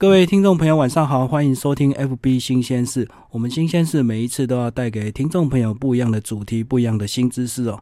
各位听众朋友，晚上好，欢迎收听 FB 新鲜事。我们新鲜事每一次都要带给听众朋友不一样的主题、不一样的新知识哦。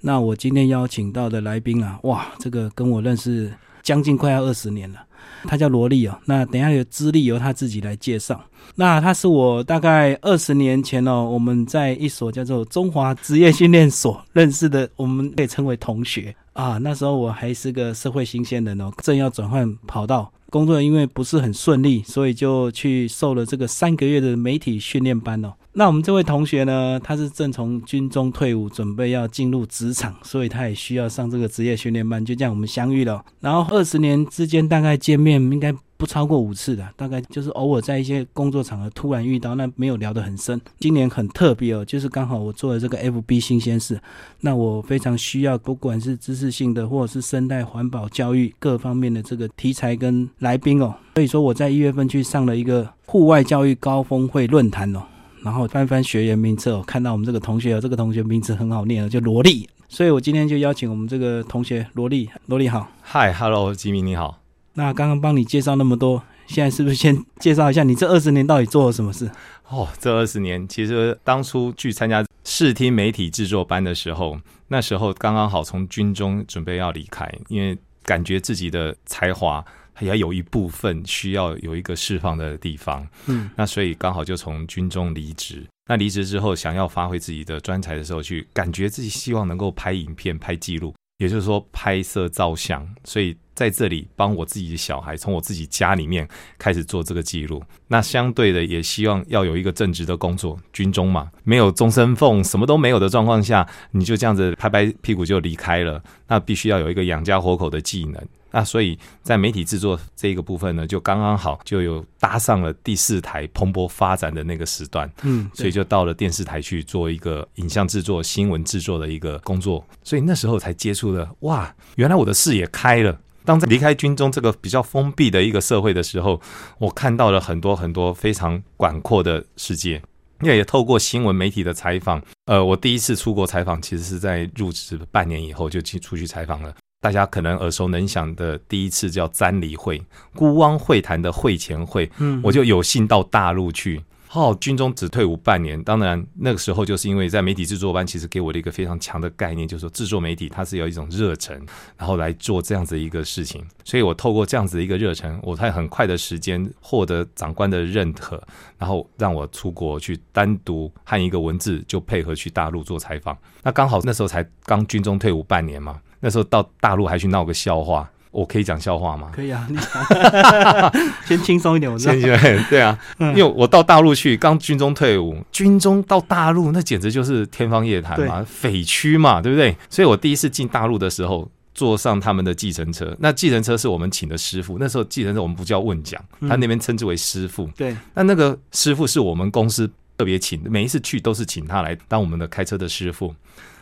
那我今天邀请到的来宾啊，哇，这个跟我认识将近快要二十年了。他叫罗丽哦。那等下有资历由他自己来介绍。那他是我大概二十年前哦，我们在一所叫做中华职业训练所认识的，我们可以称为同学啊。那时候我还是个社会新鲜人哦，正要转换跑道。工作因为不是很顺利，所以就去受了这个三个月的媒体训练班哦。那我们这位同学呢，他是正从军中退伍，准备要进入职场，所以他也需要上这个职业训练班。就这样我们相遇了，然后二十年之间大概见面应该。不超过五次的，大概就是偶尔在一些工作场合突然遇到，那没有聊得很深。今年很特别哦，就是刚好我做了这个 FB 新鲜事，那我非常需要，不管是知识性的或者是生态环保教育各方面的这个题材跟来宾哦。所以说我在一月份去上了一个户外教育高峰会论坛哦，然后翻翻学员名册哦，看到我们这个同学哦，这个同学名字很好念哦，叫罗莉，所以我今天就邀请我们这个同学罗莉，罗莉好，嗨，Hello，吉米你好。那刚刚帮你介绍那么多，现在是不是先介绍一下你这二十年到底做了什么事？哦，这二十年其实当初去参加视听媒体制作班的时候，那时候刚刚好从军中准备要离开，因为感觉自己的才华也有一部分需要有一个释放的地方。嗯，那所以刚好就从军中离职。那离职之后，想要发挥自己的专才的时候，去感觉自己希望能够拍影片、拍记录，也就是说拍摄照相，所以。在这里帮我自己的小孩，从我自己家里面开始做这个记录。那相对的，也希望要有一个正职的工作。军中嘛，没有终身俸，什么都没有的状况下，你就这样子拍拍屁股就离开了。那必须要有一个养家活口的技能。那所以在媒体制作这一个部分呢，就刚刚好就有搭上了第四台蓬勃发展的那个时段。嗯，所以就到了电视台去做一个影像制作、新闻制作的一个工作。所以那时候才接触的，哇，原来我的视野开了。当在离开军中这个比较封闭的一个社会的时候，我看到了很多很多非常广阔的世界。因为也透过新闻媒体的采访，呃，我第一次出国采访，其实是在入职半年以后就去出去采访了。大家可能耳熟能详的第一次叫瞻礼会，孤汪会谈的会前会，嗯，我就有幸到大陆去。哦，军中只退伍半年，当然那个时候就是因为在媒体制作班，其实给我的一个非常强的概念，就是说制作媒体它是有一种热忱，然后来做这样子一个事情。所以我透过这样子的一个热忱，我在很快的时间获得长官的认可，然后让我出国去单独和一个文字就配合去大陆做采访。那刚好那时候才刚军中退伍半年嘛，那时候到大陆还去闹个笑话。我可以讲笑话吗？可以啊，你先轻松一点。我先对啊，因为我到大陆去，刚军中退伍，军中到大陆那简直就是天方夜谭嘛，匪区嘛，对不对？所以我第一次进大陆的时候，坐上他们的计程车，那计程车是我们请的师傅，那时候计程车我们不叫问讲，他那边称之为师傅。对，那那个师傅是我们公司特别请，每一次去都是请他来当我们的开车的师傅。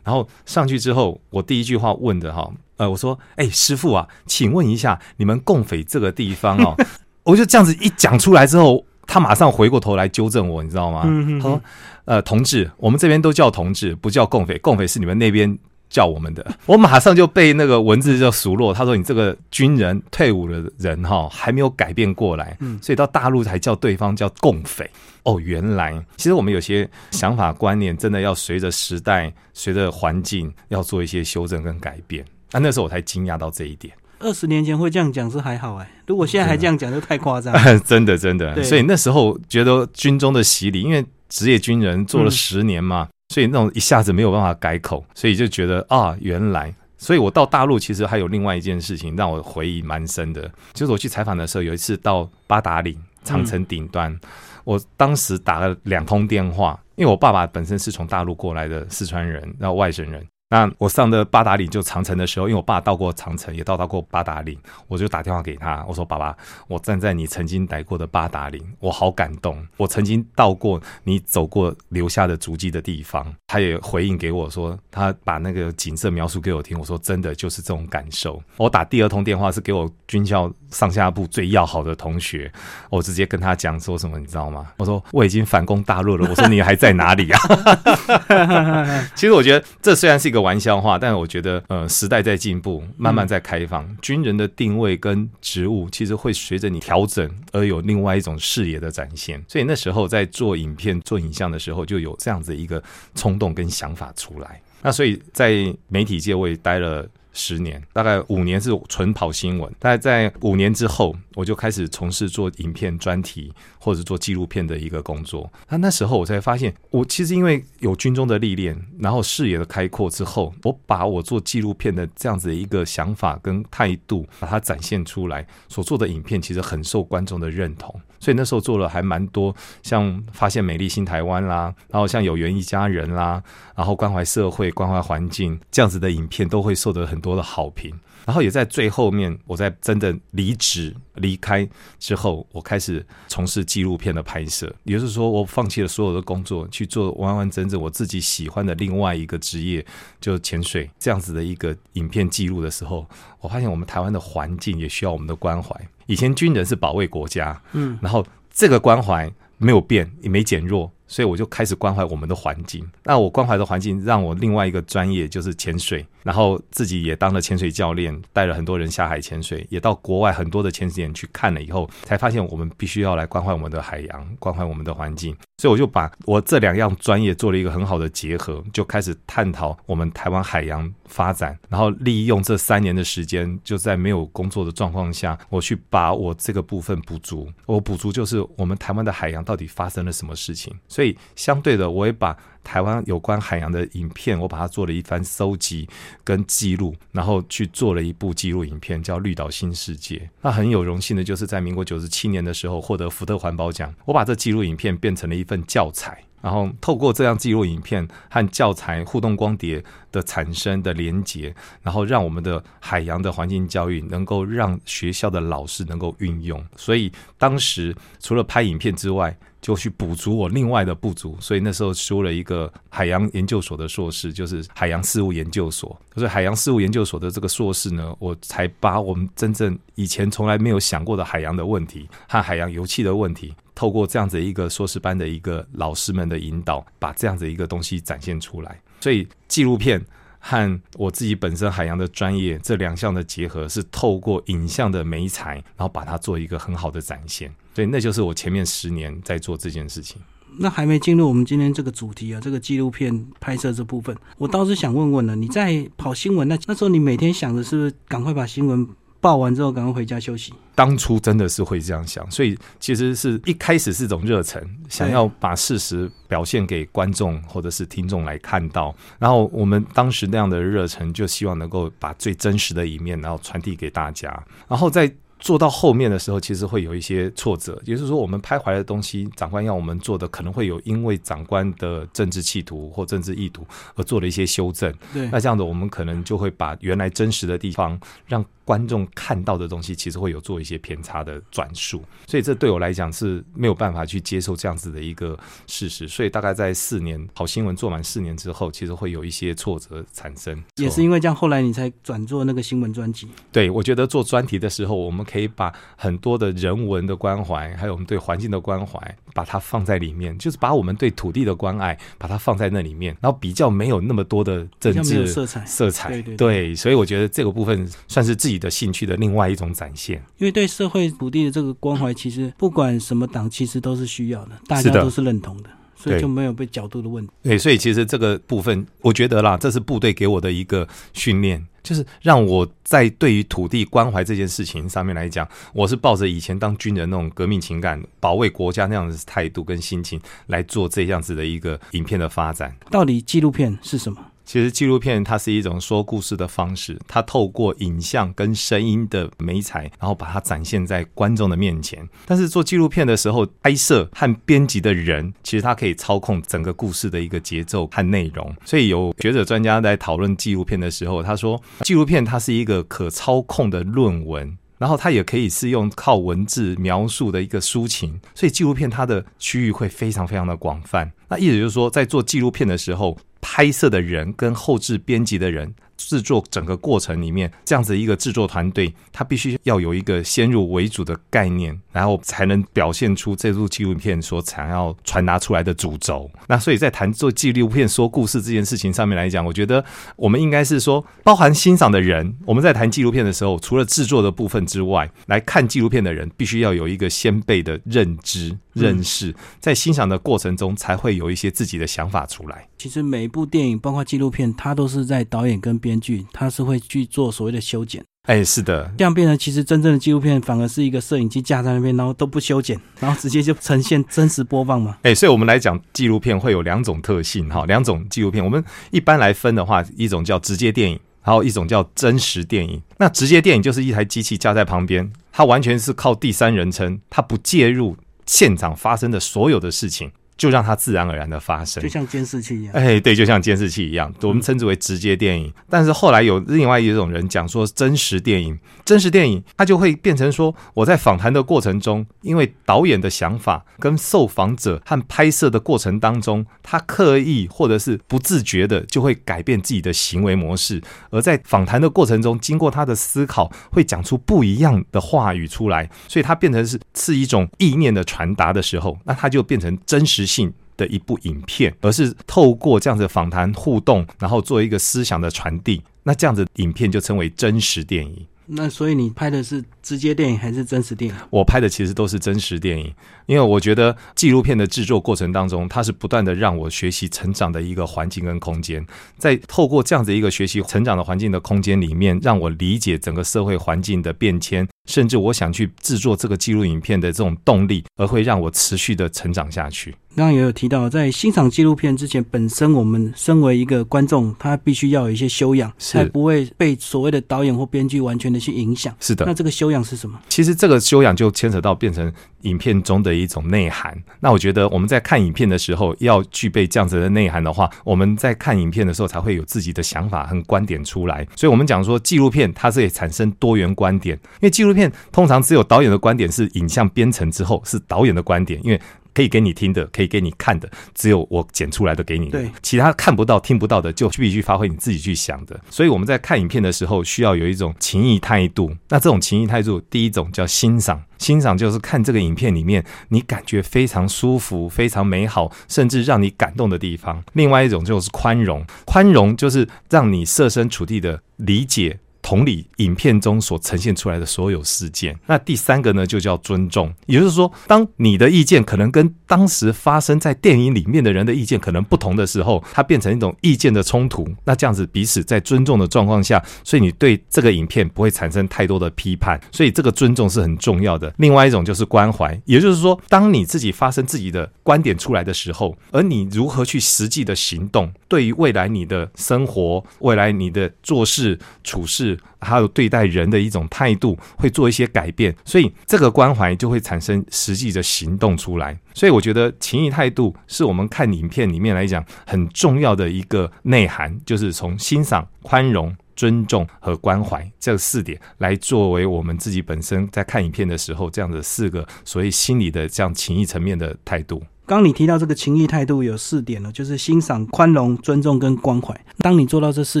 然后上去之后，我第一句话问的哈，呃，我说，哎，师傅啊，请问一下，你们共匪这个地方哦，我就这样子一讲出来之后，他马上回过头来纠正我，你知道吗？他说，呃，同志，我们这边都叫同志，不叫共匪，共匪是你们那边。叫我们的，我马上就被那个文字就熟络。他说：“你这个军人退伍的人哈，还没有改变过来，所以到大陆才叫对方叫共匪。”哦，原来其实我们有些想法观念真的要随着时代、随着环境要做一些修正跟改变。那那时候我才惊讶到这一点。二十年前会这样讲是还好哎，如果现在还这样讲就太夸张。真的真的，所以那时候觉得军中的洗礼，因为职业军人做了十年嘛。所以那种一下子没有办法改口，所以就觉得啊，原来，所以我到大陆其实还有另外一件事情让我回忆蛮深的，就是我去采访的时候，有一次到八达岭长城顶端，我当时打了两通电话，因为我爸爸本身是从大陆过来的四川人，然后外省人。那我上的八达岭就长城的时候，因为我爸到过长城，也到达过八达岭，我就打电话给他，我说：“爸爸，我站在你曾经来过的八达岭，我好感动。我曾经到过你走过留下的足迹的地方。”他也回应给我说，他把那个景色描述给我听。我说：“真的就是这种感受。”我打第二通电话是给我军校上下部最要好的同学，我直接跟他讲说什么，你知道吗？我说我已经反攻大陆了，我说你还在哪里啊？其实我觉得这虽然是一个玩笑话，但我觉得呃时代在进步，慢慢在开放，军人的定位跟职务其实会随着你调整而有另外一种视野的展现。所以那时候在做影片、做影像的时候，就有这样子一个冲动跟想法出来。那所以在媒体界我也待了。十年，大概五年是纯跑新闻。大概在五年之后，我就开始从事做影片专题或者做纪录片的一个工作。那那时候我才发现，我其实因为有军中的历练，然后视野的开阔之后，我把我做纪录片的这样子的一个想法跟态度，把它展现出来。所做的影片其实很受观众的认同。所以那时候做了还蛮多，像发现美丽新台湾啦，然后像有缘一家人啦，然后关怀社会、关怀环境这样子的影片，都会受得很多的好评。然后也在最后面，我在真的离职离开之后，我开始从事纪录片的拍摄，也就是说，我放弃了所有的工作，去做完完整整我自己喜欢的另外一个职业，就潜水这样子的一个影片记录的时候，我发现我们台湾的环境也需要我们的关怀。以前军人是保卫国家，嗯，然后这个关怀没有变，也没减弱。所以我就开始关怀我们的环境。那我关怀的环境，让我另外一个专业就是潜水，然后自己也当了潜水教练，带了很多人下海潜水，也到国外很多的潜水点去看了以后，才发现我们必须要来关怀我们的海洋，关怀我们的环境。所以我就把我这两样专业做了一个很好的结合，就开始探讨我们台湾海洋发展，然后利用这三年的时间，就在没有工作的状况下，我去把我这个部分补足。我补足就是我们台湾的海洋到底发生了什么事情。所以相对的，我也把台湾有关海洋的影片，我把它做了一番搜集跟记录，然后去做了一部纪录影片，叫《绿岛新世界》。那很有荣幸的就是在民国九十七年的时候获得福特环保奖。我把这纪录影片变成了一份教材。然后透过这样记录影片和教材互动光碟的产生的连接，然后让我们的海洋的环境教育能够让学校的老师能够运用。所以当时除了拍影片之外，就去补足我另外的不足。所以那时候修了一个海洋研究所的硕士，就是海洋事务研究所。所以海洋事务研究所的这个硕士呢，我才把我们真正以前从来没有想过的海洋的问题和海洋油气的问题。透过这样子一个硕士班的一个老师们的引导，把这样子一个东西展现出来。所以纪录片和我自己本身海洋的专业这两项的结合，是透过影像的美材，然后把它做一个很好的展现。所以那就是我前面十年在做这件事情。那还没进入我们今天这个主题啊，这个纪录片拍摄这部分，我倒是想问问了，你在跑新闻那那时候，你每天想的是不是赶快把新闻？报完之后，赶快回家休息。当初真的是会这样想，所以其实是一开始是种热忱，想要把事实表现给观众或者是听众来看到。然后我们当时那样的热忱，就希望能够把最真实的一面，然后传递给大家。然后在做到后面的时候，其实会有一些挫折，也就是说，我们拍回来的东西，长官要我们做的，可能会有因为长官的政治企图或政治意图而做了一些修正。对，那这样子，我们可能就会把原来真实的地方让。观众看到的东西其实会有做一些偏差的转述，所以这对我来讲是没有办法去接受这样子的一个事实。所以大概在四年好新闻做满四年之后，其实会有一些挫折产生。也是因为这样，后来你才转做那个新闻专辑。对，我觉得做专题的时候，我们可以把很多的人文的关怀，还有我们对环境的关怀，把它放在里面，就是把我们对土地的关爱，把它放在那里面，然后比较没有那么多的政治色彩。色彩，对对对。所以我觉得这个部分算是自己。的兴趣的另外一种展现，因为对社会土地的这个关怀，其实不管什么党，其实都是需要的，大家都是认同的，所以就没有被角度的问题。对，所以其实这个部分，我觉得啦，这是部队给我的一个训练，就是让我在对于土地关怀这件事情上面来讲，我是抱着以前当军人那种革命情感、保卫国家那样的态度跟心情来做这样子的一个影片的发展。到底纪录片是什么？其实纪录片它是一种说故事的方式，它透过影像跟声音的美彩，然后把它展现在观众的面前。但是做纪录片的时候，拍摄和编辑的人其实他可以操控整个故事的一个节奏和内容。所以有学者专家在讨论纪录片的时候，他说纪录片它是一个可操控的论文，然后它也可以是用靠文字描述的一个抒情。所以纪录片它的区域会非常非常的广泛。那意思就是说，在做纪录片的时候。拍摄的人跟后置编辑的人，制作整个过程里面，这样子一个制作团队，他必须要有一个先入为主的概念，然后才能表现出这部纪录片所想要传达出来的主轴。那所以在谈做纪录片说故事这件事情上面来讲，我觉得我们应该是说，包含欣赏的人，我们在谈纪录片的时候，除了制作的部分之外，来看纪录片的人必须要有一个先辈的认知、认识，在欣赏的过程中才会有一些自己的想法出来。其实每一部电影，包括纪录片，它都是在导演跟编剧，他是会去做所谓的修剪。哎，是的，这样变成其实真正的纪录片，反而是一个摄影机架在那边，然后都不修剪，然后直接就呈现 真实播放嘛。哎，所以我们来讲纪录片会有两种特性哈，两种纪录片，我们一般来分的话，一种叫直接电影，还有一种叫真实电影。那直接电影就是一台机器架在旁边，它完全是靠第三人称，它不介入现场发生的所有的事情。就让它自然而然的发生，就像监视器一样。哎，对，就像监视器一样，我们称之为直接电影。但是后来有另外一种人讲说，真实电影，真实电影它就会变成说，我在访谈的过程中，因为导演的想法跟受访者和拍摄的过程当中，他刻意或者是不自觉的就会改变自己的行为模式，而在访谈的过程中，经过他的思考，会讲出不一样的话语出来，所以它变成是是一种意念的传达的时候，那它就变成真实。性的一部影片，而是透过这样子访谈互动，然后做一个思想的传递，那这样子影片就称为真实电影。那所以你拍的是直接电影还是真实电影？我拍的其实都是真实电影，因为我觉得纪录片的制作过程当中，它是不断的让我学习成长的一个环境跟空间，在透过这样子一个学习成长的环境的空间里面，让我理解整个社会环境的变迁。甚至我想去制作这个记录影片的这种动力，而会让我持续的成长下去。刚刚也有提到，在欣赏纪录片之前，本身我们身为一个观众，他必须要有一些修养，才不会被所谓的导演或编剧完全的去影响。是的，那这个修养是什么？其实这个修养就牵扯到变成影片中的一种内涵。那我觉得我们在看影片的时候，要具备这样子的内涵的话，我们在看影片的时候才会有自己的想法和观点出来。所以，我们讲说纪录片它是以产生多元观点，因为纪录片通常只有导演的观点是影像编成之后是导演的观点，因为。可以给你听的，可以给你看的，只有我剪出来的给你。对，其他看不到、听不到的，就必须发挥你自己去想的。所以我们在看影片的时候，需要有一种情谊态度。那这种情谊态度，第一种叫欣赏，欣赏就是看这个影片里面你感觉非常舒服、非常美好，甚至让你感动的地方。另外一种就是宽容，宽容就是让你设身处地的理解。同理，影片中所呈现出来的所有事件，那第三个呢，就叫尊重。也就是说，当你的意见可能跟当时发生在电影里面的人的意见可能不同的时候，它变成一种意见的冲突。那这样子彼此在尊重的状况下，所以你对这个影片不会产生太多的批判。所以这个尊重是很重要的。另外一种就是关怀，也就是说，当你自己发生自己的观点出来的时候，而你如何去实际的行动，对于未来你的生活、未来你的做事处事。还有对待人的一种态度会做一些改变，所以这个关怀就会产生实际的行动出来。所以我觉得情谊态度是我们看影片里面来讲很重要的一个内涵，就是从欣赏、宽容、尊重和关怀这四点来作为我们自己本身在看影片的时候这样的四个所谓心理的这样情谊层面的态度。刚你提到这个情谊态度有四点了，就是欣赏、宽容、尊重跟关怀。当你做到这四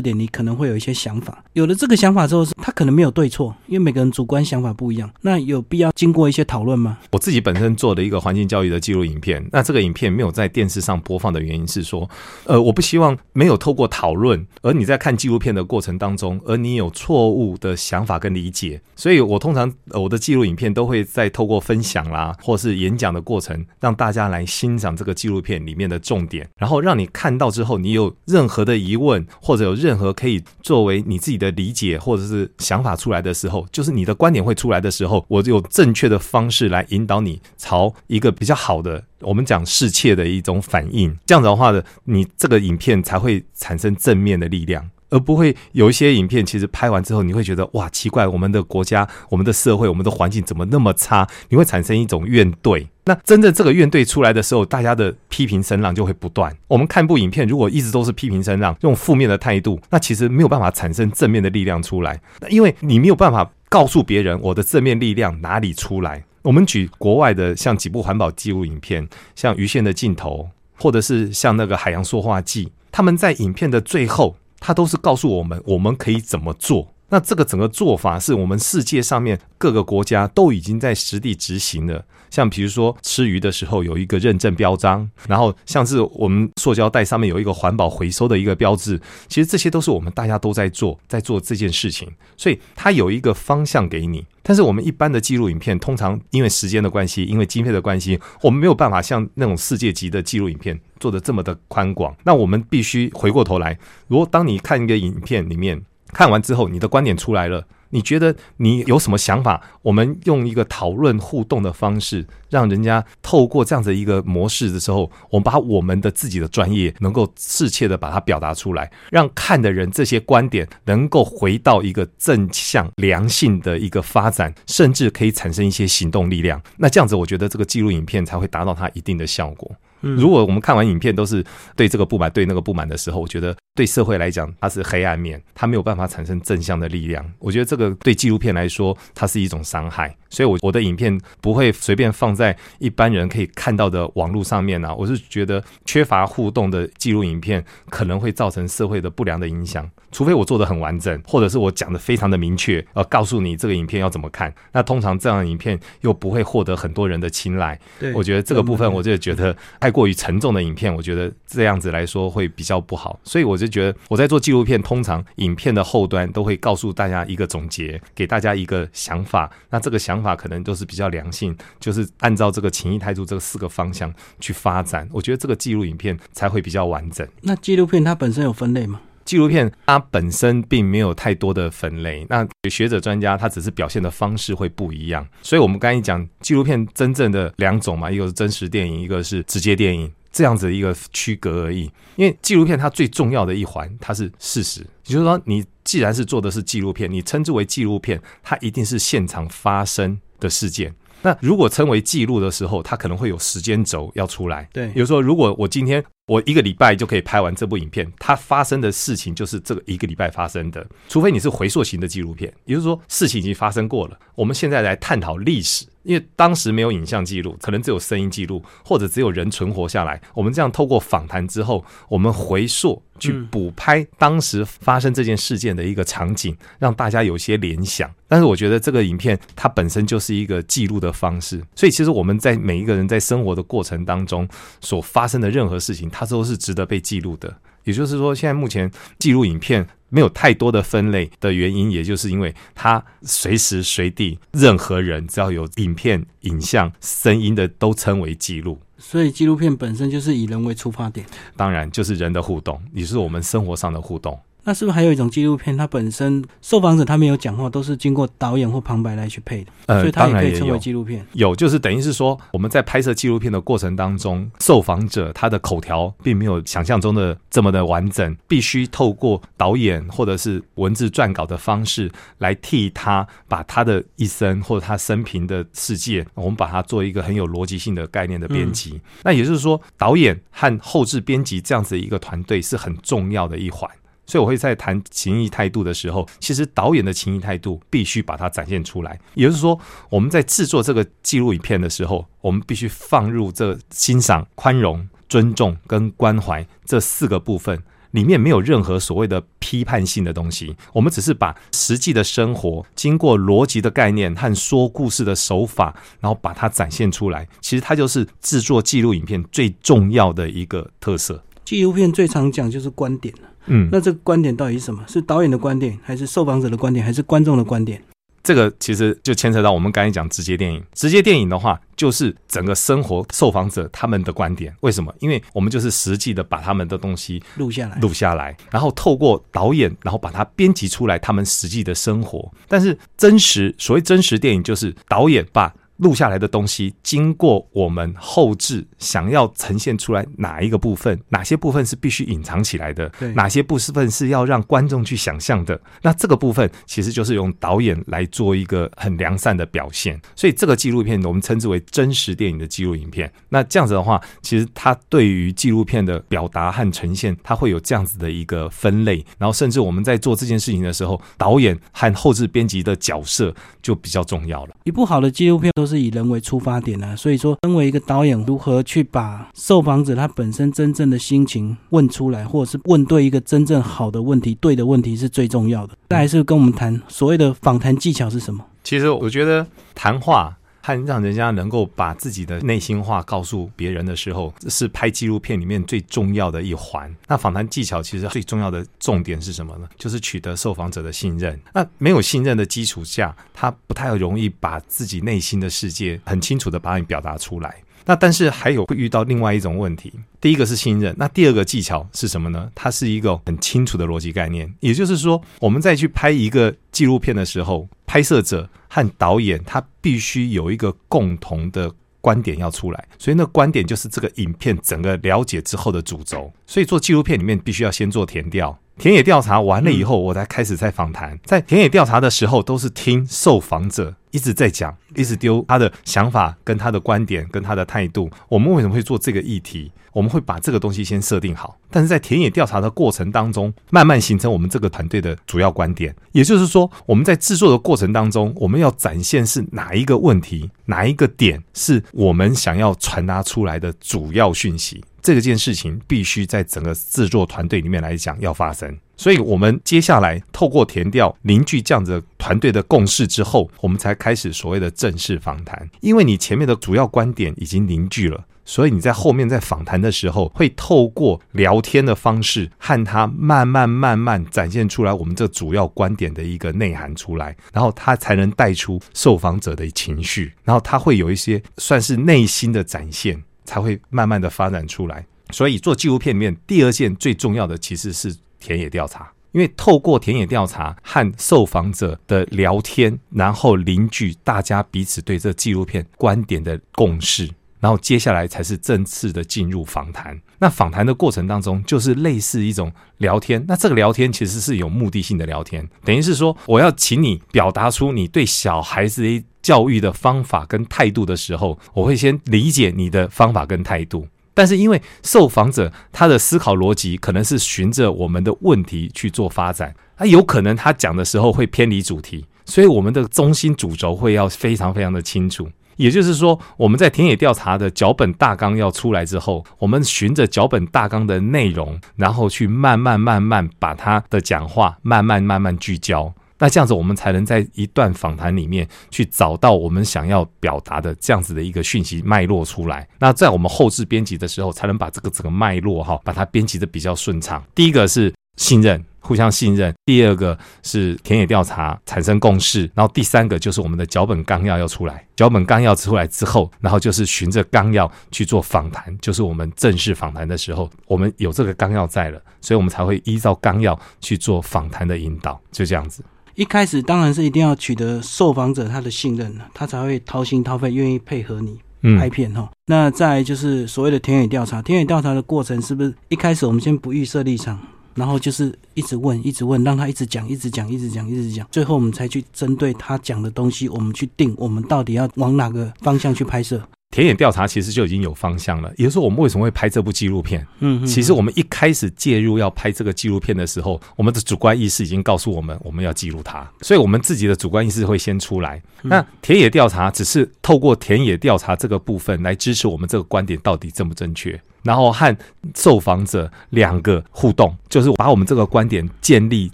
点，你可能会有一些想法。有了这个想法之后，他可能没有对错，因为每个人主观想法不一样。那有必要经过一些讨论吗？我自己本身做的一个环境教育的记录影片，那这个影片没有在电视上播放的原因是说，呃，我不希望没有透过讨论，而你在看纪录片的过程当中，而你有错误的想法跟理解。所以我通常我的记录影片都会在透过分享啦，或是演讲的过程，让大家来。欣赏这个纪录片里面的重点，然后让你看到之后，你有任何的疑问，或者有任何可以作为你自己的理解或者是想法出来的时候，就是你的观点会出来的时候，我有正确的方式来引导你朝一个比较好的，我们讲世切的一种反应。这样子的话呢，你这个影片才会产生正面的力量。而不会有一些影片，其实拍完之后，你会觉得哇，奇怪，我们的国家、我们的社会、我们的环境怎么那么差？你会产生一种怨怼。那真正这个怨怼出来的时候，大家的批评声浪就会不断。我们看部影片，如果一直都是批评声浪，用负面的态度，那其实没有办法产生正面的力量出来。那因为你没有办法告诉别人我的正面力量哪里出来。我们举国外的像几部环保记录影片，像《鱼线的尽头》，或者是像那个《海洋塑化剂》，他们在影片的最后。他都是告诉我们我们可以怎么做。那这个整个做法是我们世界上面各个国家都已经在实地执行的。像比如说吃鱼的时候有一个认证标章，然后像是我们塑胶袋上面有一个环保回收的一个标志，其实这些都是我们大家都在做，在做这件事情。所以它有一个方向给你。但是我们一般的记录影片，通常因为时间的关系，因为经费的关系，我们没有办法像那种世界级的记录影片做的这么的宽广。那我们必须回过头来，如果当你看一个影片里面。看完之后，你的观点出来了，你觉得你有什么想法？我们用一个讨论互动的方式，让人家透过这样子一个模式的时候，我们把我们的自己的专业能够适切的把它表达出来，让看的人这些观点能够回到一个正向良性的一个发展，甚至可以产生一些行动力量。那这样子，我觉得这个记录影片才会达到它一定的效果。如果我们看完影片都是对这个不满、对那个不满的时候，我觉得对社会来讲它是黑暗面，它没有办法产生正向的力量。我觉得这个对纪录片来说，它是一种伤害。所以，我我的影片不会随便放在一般人可以看到的网络上面啊。我是觉得缺乏互动的记录影片可能会造成社会的不良的影响。除非我做的很完整，或者是我讲的非常的明确，呃，告诉你这个影片要怎么看。那通常这样的影片又不会获得很多人的青睐。对，我觉得这个部分，我就觉得太过于沉重的影片，我觉得这样子来说会比较不好。所以我就觉得我在做纪录片，通常影片的后端都会告诉大家一个总结，给大家一个想法。那这个想法可能都是比较良性，就是按照这个情谊态度这四个方向去发展。我觉得这个记录影片才会比较完整。那纪录片它本身有分类吗？纪录片它本身并没有太多的分类。那学者专家他只是表现的方式会不一样。所以我们刚才讲纪录片真正的两种嘛，一个是真实电影，一个是直接电影，这样子一个区隔而已。因为纪录片它最重要的一环，它是事实，也就是说你。既然是做的是纪录片，你称之为纪录片，它一定是现场发生的事件。那如果称为记录的时候，它可能会有时间轴要出来。对，比如说，如果我今天我一个礼拜就可以拍完这部影片，它发生的事情就是这个一个礼拜发生的。除非你是回溯型的纪录片，也就是说事情已经发生过了。我们现在来探讨历史。因为当时没有影像记录，可能只有声音记录，或者只有人存活下来。我们这样透过访谈之后，我们回溯去补拍当时发生这件事件的一个场景，让大家有些联想。但是我觉得这个影片它本身就是一个记录的方式，所以其实我们在每一个人在生活的过程当中所发生的任何事情，它都是值得被记录的。也就是说，现在目前记录影片没有太多的分类的原因，也就是因为它随时随地，任何人只要有影片、影像、声音的，都称为记录。所以纪录片本身就是以人为出发点，当然就是人的互动，也是我们生活上的互动。那是不是还有一种纪录片？它本身受访者他没有讲话，都是经过导演或旁白来去配的，所以它也可以称为纪录片。有，就是等于是说，我们在拍摄纪录片的过程当中，受访者他的口条并没有想象中的这么的完整，必须透过导演或者是文字撰稿的方式来替他把他的一生或者他生平的世界，我们把它做一个很有逻辑性的概念的编辑。那也就是说，导演和后置编辑这样子一个团队是很重要的一环。所以我会在谈情谊态度的时候，其实导演的情谊态度必须把它展现出来。也就是说，我们在制作这个记录影片的时候，我们必须放入这欣赏、宽容、尊重跟关怀这四个部分，里面没有任何所谓的批判性的东西。我们只是把实际的生活，经过逻辑的概念和说故事的手法，然后把它展现出来。其实它就是制作记录影片最重要的一个特色。纪录片最常讲就是观点嗯，那这个观点到底是什么？是导演的观点，还是受访者的观点，还是观众的观点？这个其实就牵扯到我们刚才讲直接电影。直接电影的话，就是整个生活受访者他们的观点。为什么？因为我们就是实际的把他们的东西录下来，录下来，然后透过导演，然后把它编辑出来，他们实际的生活。但是真实，所谓真实电影，就是导演把。录下来的东西，经过我们后置，想要呈现出来哪一个部分，哪些部分是必须隐藏起来的，哪些部分是要让观众去想象的，那这个部分其实就是用导演来做一个很良善的表现。所以这个纪录片我们称之为真实电影的纪录影片。那这样子的话，其实它对于纪录片的表达和呈现，它会有这样子的一个分类。然后甚至我们在做这件事情的时候，导演和后置编辑的角色就比较重要了。一部好的纪录片都。都是以人为出发点啊。所以说，身为一个导演，如何去把受访者他本身真正的心情问出来，或者是问对一个真正好的问题，对的问题是最重要的。再还是跟我们谈所谓的访谈技巧是什么？其实我觉得谈话。和让人家能够把自己的内心话告诉别人的时候，是拍纪录片里面最重要的一环。那访谈技巧其实最重要的重点是什么呢？就是取得受访者的信任。那没有信任的基础下，他不太容易把自己内心的世界很清楚的把你表达出来。那但是还有会遇到另外一种问题，第一个是信任，那第二个技巧是什么呢？它是一个很清楚的逻辑概念，也就是说，我们在去拍一个纪录片的时候，拍摄者和导演他必须有一个共同的观点要出来，所以那观点就是这个影片整个了解之后的主轴。所以做纪录片里面必须要先做填调。田野调查完了以后，我才开始在访谈。在田野调查的时候，都是听受访者一直在讲，一直丢他的想法、跟他的观点、跟他的态度。我们为什么会做这个议题？我们会把这个东西先设定好，但是在田野调查的过程当中，慢慢形成我们这个团队的主要观点。也就是说，我们在制作的过程当中，我们要展现是哪一个问题、哪一个点是我们想要传达出来的主要讯息。这件事情必须在整个制作团队里面来讲要发生，所以我们接下来透过填调凝聚这样子团队的共识之后，我们才开始所谓的正式访谈。因为你前面的主要观点已经凝聚了，所以你在后面在访谈的时候，会透过聊天的方式和他慢慢慢慢展现出来我们这主要观点的一个内涵出来，然后他才能带出受访者的情绪，然后他会有一些算是内心的展现。才会慢慢的发展出来，所以做纪录片里面第二件最重要的其实是田野调查，因为透过田野调查和受访者的聊天，然后凝聚大家彼此对这纪录片观点的共识，然后接下来才是正式的进入访谈。那访谈的过程当中，就是类似一种聊天，那这个聊天其实是有目的性的聊天，等于是说我要请你表达出你对小孩子的。教育的方法跟态度的时候，我会先理解你的方法跟态度。但是因为受访者他的思考逻辑可能是循着我们的问题去做发展，他有可能他讲的时候会偏离主题，所以我们的中心主轴会要非常非常的清楚。也就是说，我们在田野调查的脚本大纲要出来之后，我们循着脚本大纲的内容，然后去慢慢慢慢把他的讲话慢慢慢慢聚焦。那这样子，我们才能在一段访谈里面去找到我们想要表达的这样子的一个讯息脉络出来。那在我们后置编辑的时候，才能把这个整个脉络哈，把它编辑的比较顺畅。第一个是信任，互相信任；第二个是田野调查产生共识；然后第三个就是我们的脚本纲要要出来。脚本纲要出来之后，然后就是循着纲要去做访谈，就是我们正式访谈的时候，我们有这个纲要在了，所以我们才会依照纲要去做访谈的引导，就这样子。一开始当然是一定要取得受访者他的信任了他才会掏心掏肺愿意配合你拍片哈。那再就是所谓的田野调查，田野调查的过程是不是一开始我们先不预设立场，然后就是一直问，一直问，让他一直讲，一直讲，一直讲，一直讲，最后我们才去针对他讲的东西，我们去定我们到底要往哪个方向去拍摄。田野调查其实就已经有方向了，也就是说，我们为什么会拍这部纪录片？嗯，其实我们一开始介入要拍这个纪录片的时候，我们的主观意识已经告诉我们，我们要记录它，所以我们自己的主观意识会先出来。那田野调查只是透过田野调查这个部分来支持我们这个观点到底正不正确。然后和受访者两个互动，就是把我们这个观点建立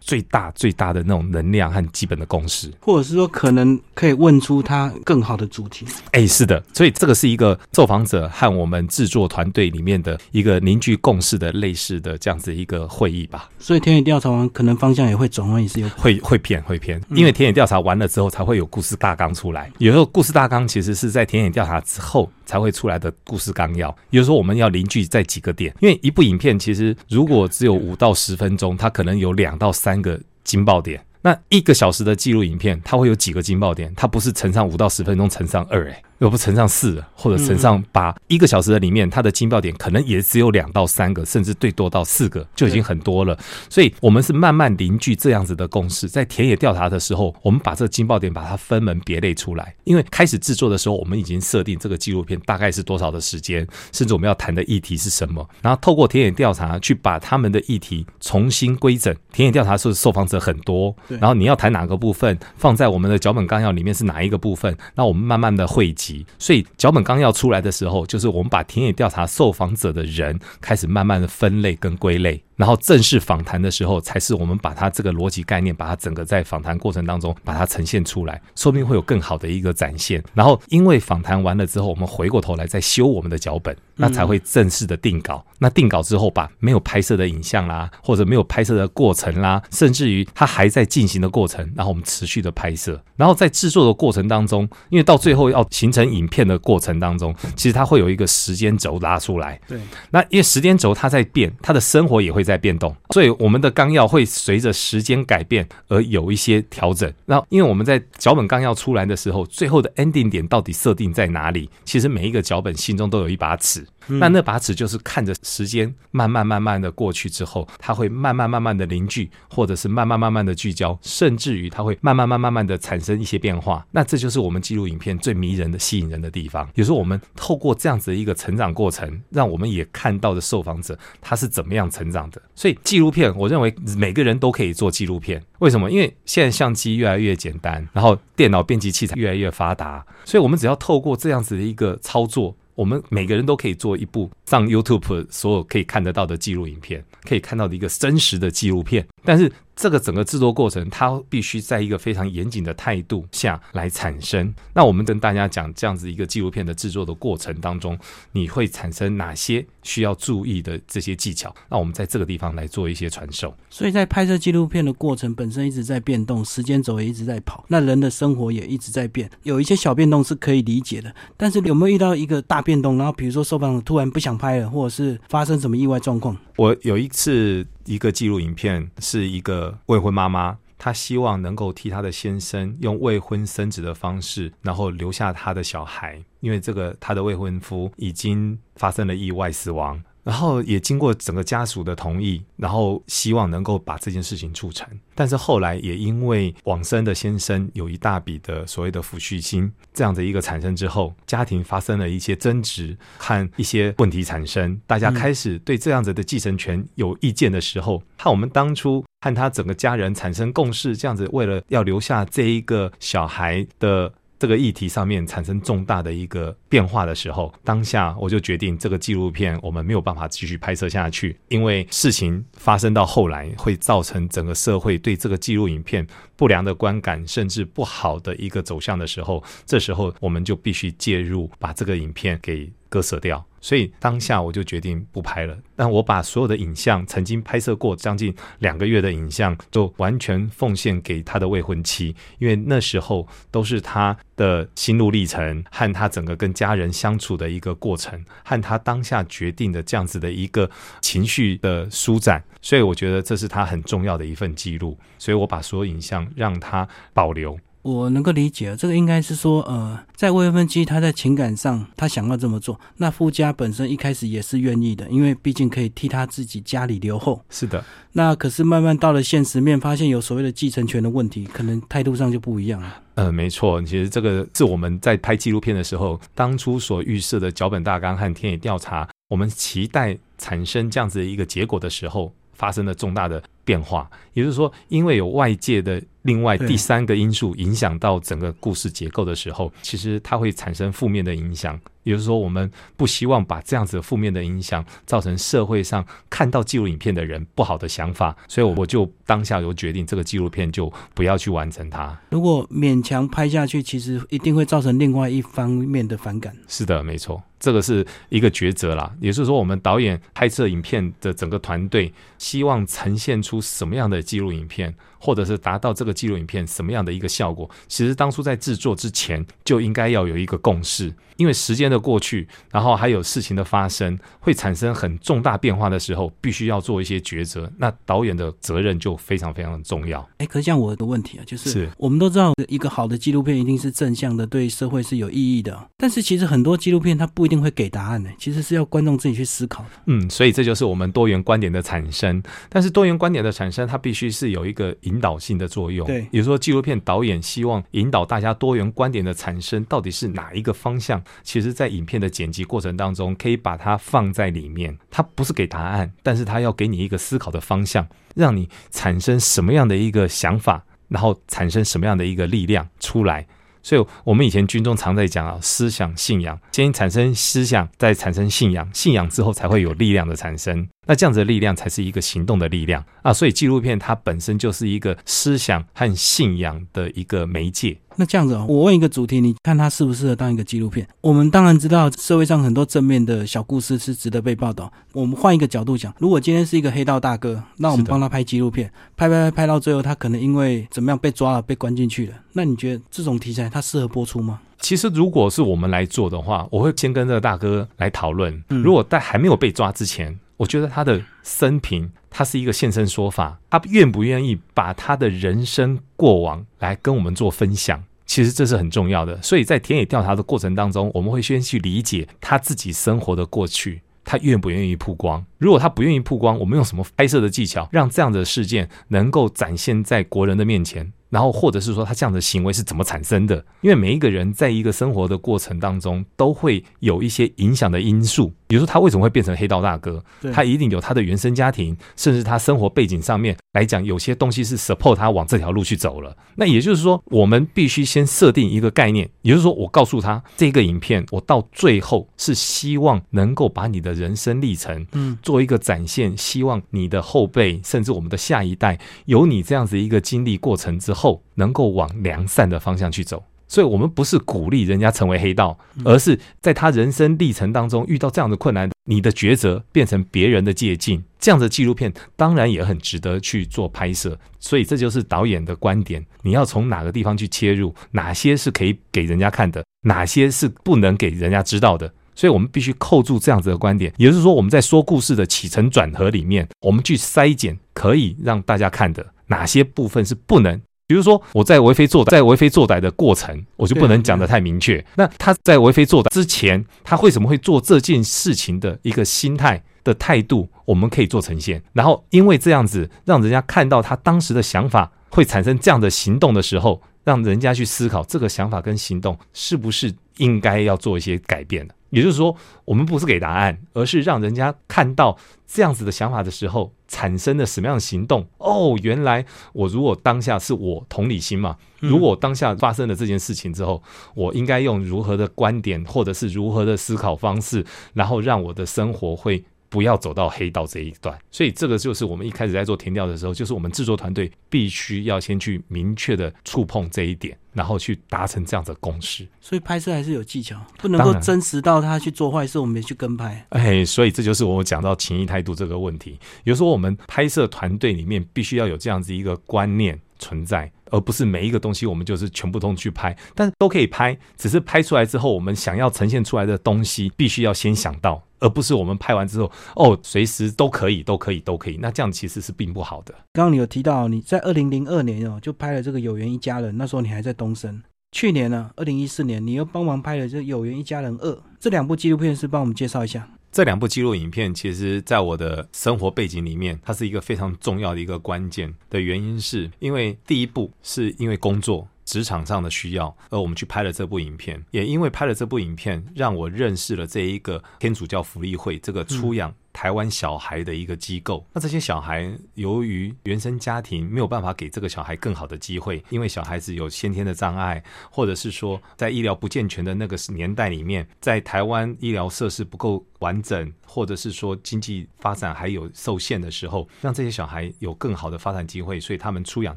最大最大的那种能量和基本的共识，或者是说可能可以问出他更好的主题。哎，是的，所以这个是一个受访者和我们制作团队里面的一个凝聚共识的类似的这样子一个会议吧。所以田野调查完，可能方向也会转弯，也是有会会偏会偏，因为田野调查完了之后才会有故事大纲出来。有时候故事大纲其实是在田野调查之后。才会出来的故事纲要，也就是说，我们要凝聚在几个点，因为一部影片其实如果只有五到十分钟，它可能有两到三个惊爆点。那一个小时的记录影片，它会有几个惊爆点？它不是乘上五到十分钟乘上二，诶，又不乘上四，或者乘上八，一个小时的里面，它的惊爆点可能也只有两到三个，甚至最多到四个，就已经很多了。所以，我们是慢慢凝聚这样子的共识，在田野调查的时候，我们把这个惊爆点把它分门别类出来。因为开始制作的时候，我们已经设定这个纪录片大概是多少的时间，甚至我们要谈的议题是什么，然后透过田野调查去把他们的议题重新规整。田野调查是受访者很多，然后你要谈哪个部分，放在我们的脚本纲要里面是哪一个部分，那我们慢慢的汇集。所以脚本刚要出来的时候，就是我们把田野调查受访者的人开始慢慢的分类跟归类。然后正式访谈的时候，才是我们把它这个逻辑概念，把它整个在访谈过程当中把它呈现出来，说不定会有更好的一个展现。然后因为访谈完了之后，我们回过头来再修我们的脚本，那才会正式的定稿。那定稿之后，把没有拍摄的影像啦，或者没有拍摄的过程啦，甚至于它还在进行的过程，然后我们持续的拍摄。然后在制作的过程当中，因为到最后要形成影片的过程当中，其实它会有一个时间轴拉出来。对，那因为时间轴它在变，它的生活也会在。在变动，所以我们的纲要会随着时间改变而有一些调整。然后，因为我们在脚本纲要出来的时候，最后的 ending 点到底设定在哪里？其实每一个脚本心中都有一把尺。那那把尺就是看着时间慢慢慢慢的过去之后，它会慢慢慢慢的凝聚，或者是慢慢慢慢的聚焦，甚至于它会慢慢慢慢慢的产生一些变化。那这就是我们记录影片最迷人的、吸引人的地方。有时候我们透过这样子的一个成长过程，让我们也看到的受访者他是怎么样成长的。所以纪录片，我认为每个人都可以做纪录片。为什么？因为现在相机越来越简单，然后电脑编辑器材越来越发达，所以我们只要透过这样子的一个操作。我们每个人都可以做一部上 YouTube 所有可以看得到的记录影片，可以看到的一个真实的纪录片，但是。这个整个制作过程，它必须在一个非常严谨的态度下来产生。那我们跟大家讲这样子一个纪录片的制作的过程当中，你会产生哪些需要注意的这些技巧？那我们在这个地方来做一些传授。所以在拍摄纪录片的过程本身一直在变动，时间轴也一直在跑，那人的生活也一直在变。有一些小变动是可以理解的，但是有没有遇到一个大变动？然后比如说受访者突然不想拍了，或者是发生什么意外状况？我有一次一个记录影片，是一个未婚妈妈，她希望能够替她的先生用未婚生子的方式，然后留下她的小孩，因为这个她的未婚夫已经发生了意外死亡。然后也经过整个家属的同意，然后希望能够把这件事情促成。但是后来也因为往生的先生有一大笔的所谓的抚恤金这样的一个产生之后，家庭发生了一些争执和一些问题产生，大家开始对这样子的继承权有意见的时候，和我们当初和他整个家人产生共识，这样子为了要留下这一个小孩的。这个议题上面产生重大的一个变化的时候，当下我就决定这个纪录片我们没有办法继续拍摄下去，因为事情发生到后来会造成整个社会对这个纪录影片不良的观感，甚至不好的一个走向的时候，这时候我们就必须介入，把这个影片给割舍掉。所以当下我就决定不拍了，但我把所有的影像，曾经拍摄过将近两个月的影像，就完全奉献给他的未婚妻，因为那时候都是他的心路历程和他整个跟家人相处的一个过程，和他当下决定的这样子的一个情绪的舒展，所以我觉得这是他很重要的一份记录，所以我把所有影像让他保留。我能够理解，这个应该是说，呃，在未婚妻她在情感上她想要这么做，那夫家本身一开始也是愿意的，因为毕竟可以替他自己家里留后。是的，那可是慢慢到了现实面，发现有所谓的继承权的问题，可能态度上就不一样了。呃，没错，其实这个是我们在拍纪录片的时候，当初所预设的脚本大纲和田野调查，我们期待产生这样子的一个结果的时候，发生了重大的变化。也就是说，因为有外界的。另外，第三个因素影响到整个故事结构的时候，其实它会产生负面的影响。也就是说，我们不希望把这样子负面的影响造成社会上看到纪录影片的人不好的想法，所以我就当下有决定，这个纪录片就不要去完成它。如果勉强拍下去，其实一定会造成另外一方面的反感。是的，没错，这个是一个抉择啦。也就是说，我们导演拍摄影片的整个团队希望呈现出。什么样的记录影片，或者是达到这个记录影片什么样的一个效果，其实当初在制作之前就应该要有一个共识。因为时间的过去，然后还有事情的发生，会产生很重大变化的时候，必须要做一些抉择。那导演的责任就非常非常的重要。哎，可是像我的问题啊，就是是我们都知道，一个好的纪录片一定是正向的，对社会是有意义的。但是其实很多纪录片它不一定会给答案呢，其实是要观众自己去思考的。嗯，所以这就是我们多元观点的产生。但是多元观点的产生，它必须是有一个引导性的作用。对，比如说纪录片导演希望引导大家多元观点的产生，到底是哪一个方向？其实，在影片的剪辑过程当中，可以把它放在里面。它不是给答案，但是它要给你一个思考的方向，让你产生什么样的一个想法，然后产生什么样的一个力量出来。所以，我们以前军中常在讲啊，思想、信仰，先产生思想，再产生信仰，信仰之后才会有力量的产生。那这样子的力量才是一个行动的力量啊！所以纪录片它本身就是一个思想和信仰的一个媒介。那这样子，我问一个主题，你看它适不适合当一个纪录片？我们当然知道社会上很多正面的小故事是值得被报道。我们换一个角度讲，如果今天是一个黑道大哥，那我们帮他拍纪录片，拍拍拍拍到最后，他可能因为怎么样被抓了，被关进去了。那你觉得这种题材它适合播出吗？其实，如果是我们来做的话，我会先跟这个大哥来讨论。如果在还没有被抓之前，我觉得他的生平，他是一个现身说法，他愿不愿意把他的人生过往来跟我们做分享？其实这是很重要的。所以在田野调查的过程当中，我们会先去理解他自己生活的过去，他愿不愿意曝光？如果他不愿意曝光，我们用什么拍摄的技巧，让这样的事件能够展现在国人的面前？然后，或者是说他这样的行为是怎么产生的？因为每一个人在一个生活的过程当中，都会有一些影响的因素。比如说，他为什么会变成黑道大哥？他一定有他的原生家庭，甚至他生活背景上面来讲，有些东西是 support 他往这条路去走了。那也就是说，我们必须先设定一个概念，也就是说，我告诉他这个影片，我到最后是希望能够把你的人生历程，嗯，做一个展现，希望你的后辈，甚至我们的下一代，有你这样子一个经历过程之后。能够往良善的方向去走，所以我们不是鼓励人家成为黑道，而是在他人生历程当中遇到这样的困难，你的抉择变成别人的借鉴，这样的纪录片当然也很值得去做拍摄。所以这就是导演的观点，你要从哪个地方去切入，哪些是可以给人家看的，哪些是不能给人家知道的。所以我们必须扣住这样子的观点，也就是说我们在说故事的起承转合里面，我们去筛减可以让大家看的哪些部分是不能。比如说，我在为非作歹，在为非作歹的过程，我就不能讲的太明确。那他在为非作歹之前，他为什么会做这件事情的一个心态的态度，我们可以做呈现。然后，因为这样子，让人家看到他当时的想法，会产生这样的行动的时候，让人家去思考这个想法跟行动是不是应该要做一些改变的。也就是说，我们不是给答案，而是让人家看到这样子的想法的时候产生了什么样的行动。哦，原来我如果当下是我同理心嘛，如果当下发生了这件事情之后，我应该用如何的观点或者是如何的思考方式，然后让我的生活会。不要走到黑道这一段，所以这个就是我们一开始在做填调的时候，就是我们制作团队必须要先去明确的触碰这一点，然后去达成这样的共识。所以拍摄还是有技巧，不能够真实到他去做坏事，我们也去跟拍。哎，所以这就是我讲到情谊态度这个问题。有时候我们拍摄团队里面必须要有这样子一个观念存在，而不是每一个东西我们就是全部都去拍，但是都可以拍，只是拍出来之后，我们想要呈现出来的东西，必须要先想到。而不是我们拍完之后，哦，随时都可以，都可以，都可以。那这样其实是并不好的。刚刚你有提到你在二零零二年哦，就拍了这个《有缘一家人》，那时候你还在东升。去年呢，二零一四年，你又帮忙拍了这《有缘一家人二》，这两部纪录片是帮我们介绍一下。这两部纪录影片，其实在我的生活背景里面，它是一个非常重要的一个关键的原因，是因为第一部是因为工作。职场上的需要，而我们去拍了这部影片，也因为拍了这部影片，让我认识了这一个天主教福利会这个出养台湾小孩的一个机构。那这些小孩由于原生家庭没有办法给这个小孩更好的机会，因为小孩子有先天的障碍，或者是说在医疗不健全的那个年代里面，在台湾医疗设施不够完整。或者是说经济发展还有受限的时候，让这些小孩有更好的发展机会，所以他们出养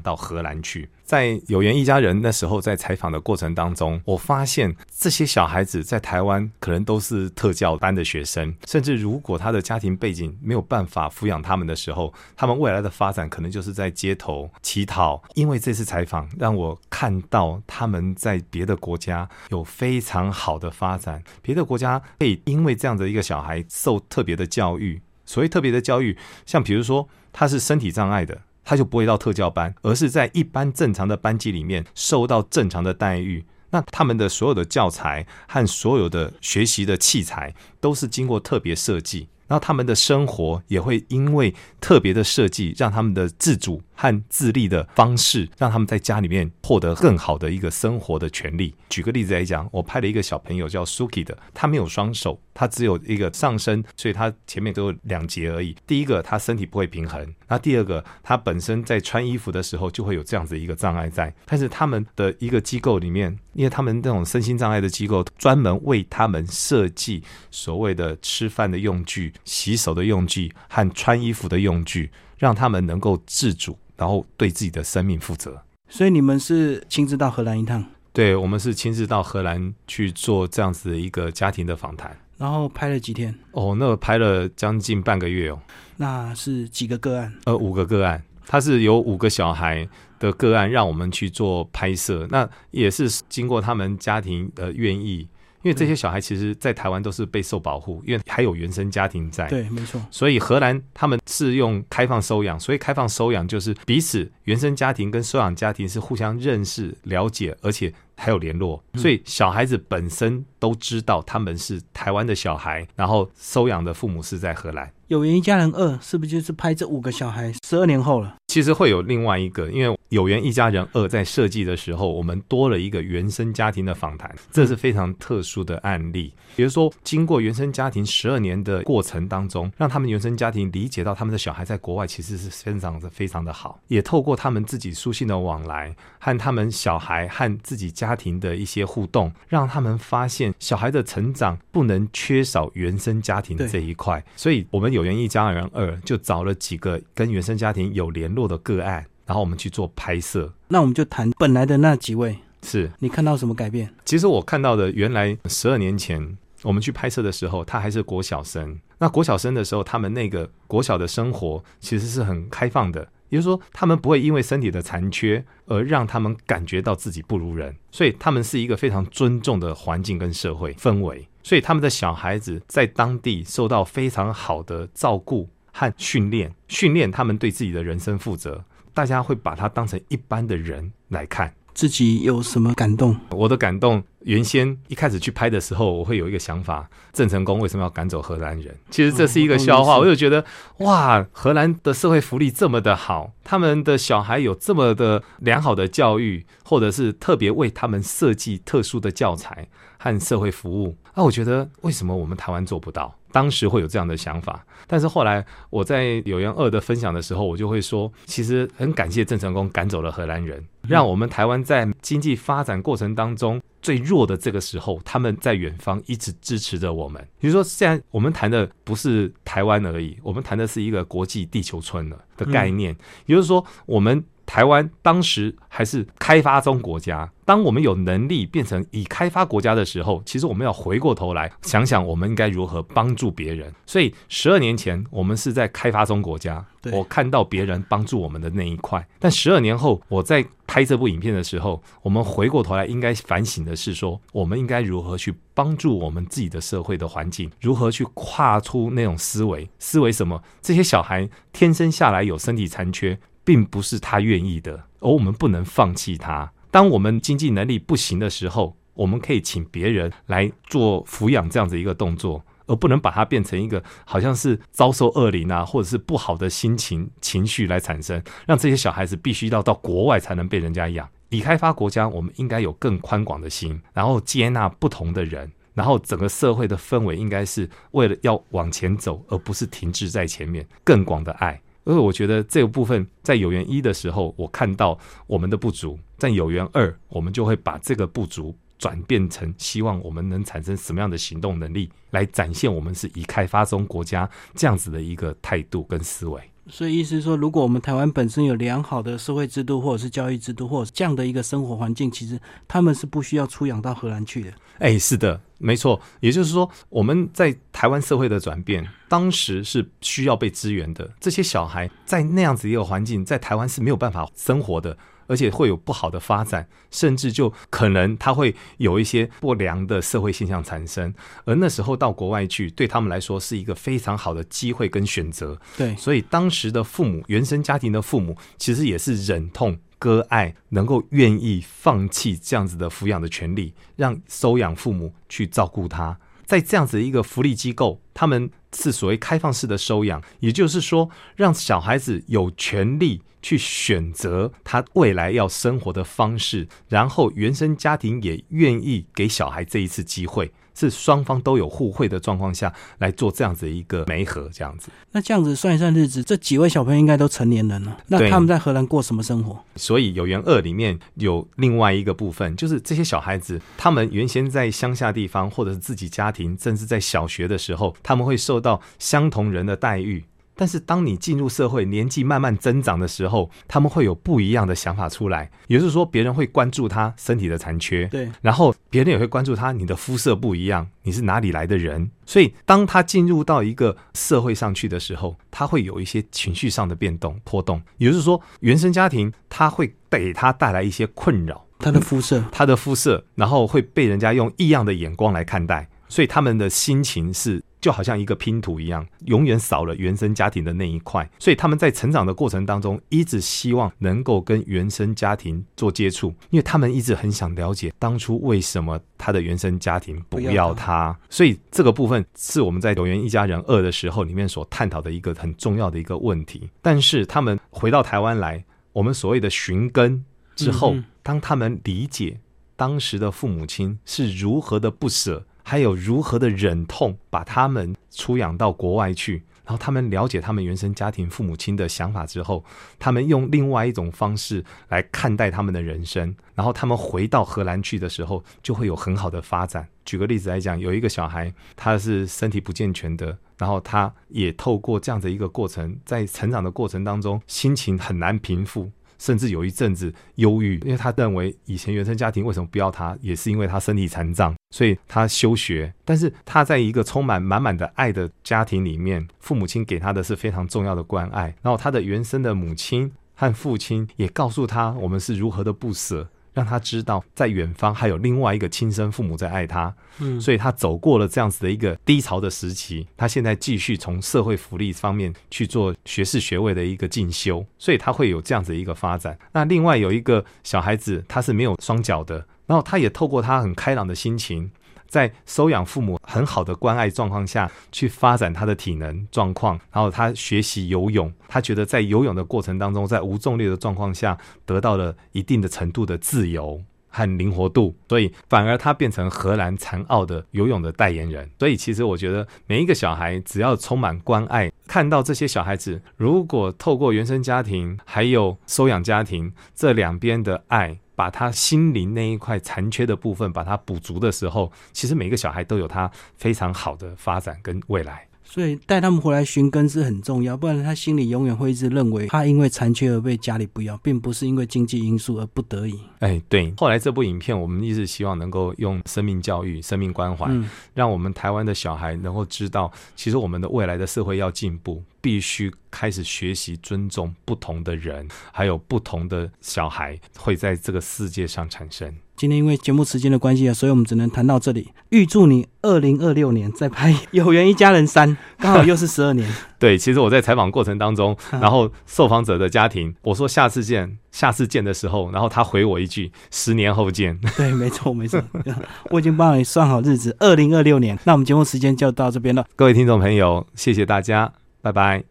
到荷兰去。在有缘一家人那时候在采访的过程当中，我发现这些小孩子在台湾可能都是特教班的学生，甚至如果他的家庭背景没有办法抚养他们的时候，他们未来的发展可能就是在街头乞讨。因为这次采访让我看到他们在别的国家有非常好的发展，别的国家可以因为这样的一个小孩受特别的教育。所谓特别的教育，像比如说他是身体障碍的，他就不会到特教班，而是在一般正常的班级里面受到正常的待遇。那他们的所有的教材和所有的学习的器材都是经过特别设计。那他们的生活也会因为特别的设计，让他们的自主和自立的方式，让他们在家里面获得更好的一个生活的权利。举个例子来讲，我拍了一个小朋友叫 Suki 的，他没有双手，他只有一个上身，所以他前面都有两节而已。第一个，他身体不会平衡；那第二个，他本身在穿衣服的时候就会有这样子一个障碍在。但是他们的一个机构里面，因为他们那种身心障碍的机构，专门为他们设计所谓的吃饭的用具。洗手的用具和穿衣服的用具，让他们能够自主，然后对自己的生命负责。所以你们是亲自到荷兰一趟？对，我们是亲自到荷兰去做这样子的一个家庭的访谈。然后拍了几天？哦，那拍了将近半个月哦。那是几个个案？呃，五个个案。他是有五个小孩的个案，让我们去做拍摄。那也是经过他们家庭的愿意。因为这些小孩其实，在台湾都是备受保护，因为还有原生家庭在。对，没错。所以荷兰他们是用开放收养，所以开放收养就是彼此原生家庭跟收养家庭是互相认识、了解，而且。还有联络，所以小孩子本身都知道他们是台湾的小孩，然后收养的父母是在荷兰。有缘一家人二是不是就是拍这五个小孩十二年后了？其实会有另外一个，因为有缘一家人二在设计的时候，我们多了一个原生家庭的访谈，这是非常特殊的案例。比如说，经过原生家庭十二年的过程当中，让他们原生家庭理解到他们的小孩在国外其实是非常的非常的好，也透过他们自己书信的往来和他们小孩和自己家。家庭的一些互动，让他们发现小孩的成长不能缺少原生家庭这一块。所以，我们有缘一家人二就找了几个跟原生家庭有联络的个案，然后我们去做拍摄。那我们就谈本来的那几位，是你看到什么改变？其实我看到的，原来十二年前我们去拍摄的时候，他还是国小生。那国小生的时候，他们那个国小的生活其实是很开放的。也就是说，他们不会因为身体的残缺而让他们感觉到自己不如人，所以他们是一个非常尊重的环境跟社会氛围，所以他们的小孩子在当地受到非常好的照顾和训练，训练他们对自己的人生负责，大家会把他当成一般的人来看。自己有什么感动？我的感动，原先一开始去拍的时候，我会有一个想法：郑成功为什么要赶走荷兰人？其实这是一个笑话。我就觉得，哇，荷兰的社会福利这么的好，他们的小孩有这么的良好的教育，或者是特别为他们设计特殊的教材和社会服务。那我觉得，为什么我们台湾做不到？当时会有这样的想法，但是后来我在有缘二的分享的时候，我就会说，其实很感谢郑成功赶走了荷兰人，让我们台湾在经济发展过程当中最弱的这个时候，他们在远方一直支持着我们。比如说，现在我们谈的不是台湾而已，我们谈的是一个国际地球村的的概念，也就是说，我们。台湾当时还是开发中国家，当我们有能力变成已开发国家的时候，其实我们要回过头来想想，我们应该如何帮助别人。所以十二年前我们是在开发中国家，我看到别人帮助我们的那一块。但十二年后我在拍这部影片的时候，我们回过头来应该反省的是说，我们应该如何去帮助我们自己的社会的环境，如何去跨出那种思维？思维什么？这些小孩天生下来有身体残缺。并不是他愿意的，而我们不能放弃他。当我们经济能力不行的时候，我们可以请别人来做抚养这样子一个动作，而不能把它变成一个好像是遭受恶灵啊，或者是不好的心情情绪来产生，让这些小孩子必须要到国外才能被人家养。已开发国家，我们应该有更宽广的心，然后接纳不同的人，然后整个社会的氛围应该是为了要往前走，而不是停滞在前面。更广的爱。因为我觉得这个部分在有缘一的时候，我看到我们的不足；在有缘二，我们就会把这个不足转变成希望我们能产生什么样的行动能力，来展现我们是以开发中国家这样子的一个态度跟思维。所以意思是说，如果我们台湾本身有良好的社会制度，或者是教育制度，或者这样的一个生活环境，其实他们是不需要出洋到荷兰去的。哎，是的，没错。也就是说，我们在台湾社会的转变，当时是需要被支援的。这些小孩在那样子一个环境，在台湾是没有办法生活的。而且会有不好的发展，甚至就可能他会有一些不良的社会现象产生。而那时候到国外去，对他们来说是一个非常好的机会跟选择。对，所以当时的父母，原生家庭的父母，其实也是忍痛割爱，能够愿意放弃这样子的抚养的权利，让收养父母去照顾他。在这样子一个福利机构，他们是所谓开放式的收养，也就是说，让小孩子有权利。去选择他未来要生活的方式，然后原生家庭也愿意给小孩这一次机会，是双方都有互惠的状况下来做这样子一个媒合，这样子。那这样子算一算日子，这几位小朋友应该都成年人了。那他们在荷兰过什么生活？所以有缘二里面有另外一个部分，就是这些小孩子，他们原先在乡下地方，或者是自己家庭，甚至在小学的时候，他们会受到相同人的待遇。但是当你进入社会，年纪慢慢增长的时候，他们会有不一样的想法出来。也就是说，别人会关注他身体的残缺，对，然后别人也会关注他，你的肤色不一样，你是哪里来的人？所以，当他进入到一个社会上去的时候，他会有一些情绪上的变动、波动。也就是说，原生家庭他会给他带来一些困扰，他的肤色，他的肤色，然后会被人家用异样的眼光来看待，所以他们的心情是。就好像一个拼图一样，永远少了原生家庭的那一块，所以他们在成长的过程当中，一直希望能够跟原生家庭做接触，因为他们一直很想了解当初为什么他的原生家庭不要他。所以这个部分是我们在《有缘一家人二》的时候里面所探讨的一个很重要的一个问题。但是他们回到台湾来，我们所谓的寻根之后，当他们理解当时的父母亲是如何的不舍。还有如何的忍痛把他们出养到国外去，然后他们了解他们原生家庭父母亲的想法之后，他们用另外一种方式来看待他们的人生，然后他们回到荷兰去的时候，就会有很好的发展。举个例子来讲，有一个小孩他是身体不健全的，然后他也透过这样的一个过程，在成长的过程当中，心情很难平复。甚至有一阵子忧郁，因为他认为以前原生家庭为什么不要他，也是因为他身体残障，所以他休学。但是他在一个充满满满的爱的家庭里面，父母亲给他的是非常重要的关爱，然后他的原生的母亲和父亲也告诉他，我们是如何的不舍。让他知道，在远方还有另外一个亲生父母在爱他，嗯，所以他走过了这样子的一个低潮的时期，他现在继续从社会福利方面去做学士学位的一个进修，所以他会有这样子一个发展。那另外有一个小孩子，他是没有双脚的，然后他也透过他很开朗的心情。在收养父母很好的关爱状况下去发展他的体能状况，然后他学习游泳，他觉得在游泳的过程当中，在无重力的状况下得到了一定的程度的自由和灵活度，所以反而他变成荷兰残奥的游泳的代言人。所以其实我觉得每一个小孩只要充满关爱，看到这些小孩子如果透过原生家庭还有收养家庭这两边的爱。把他心灵那一块残缺的部分把它补足的时候，其实每个小孩都有他非常好的发展跟未来。所以带他们回来寻根是很重要，不然他心里永远会一直认为他因为残缺而被家里不要，并不是因为经济因素而不得已。哎，对。后来这部影片，我们一直希望能够用生命教育、生命关怀，让我们台湾的小孩能够知道，其实我们的未来的社会要进步。必须开始学习尊重不同的人，还有不同的小孩会在这个世界上产生。今天因为节目时间的关系啊，所以我们只能谈到这里。预祝你二零二六年再拍《有缘一家人三》，刚好又是十二年。对，其实我在采访过程当中，然后受访者的家庭，我说下次见，下次见的时候，然后他回我一句：十年后见。对，没错，没错，我已经帮你算好日子，二零二六年。那我们节目时间就到这边了。各位听众朋友，谢谢大家。拜拜。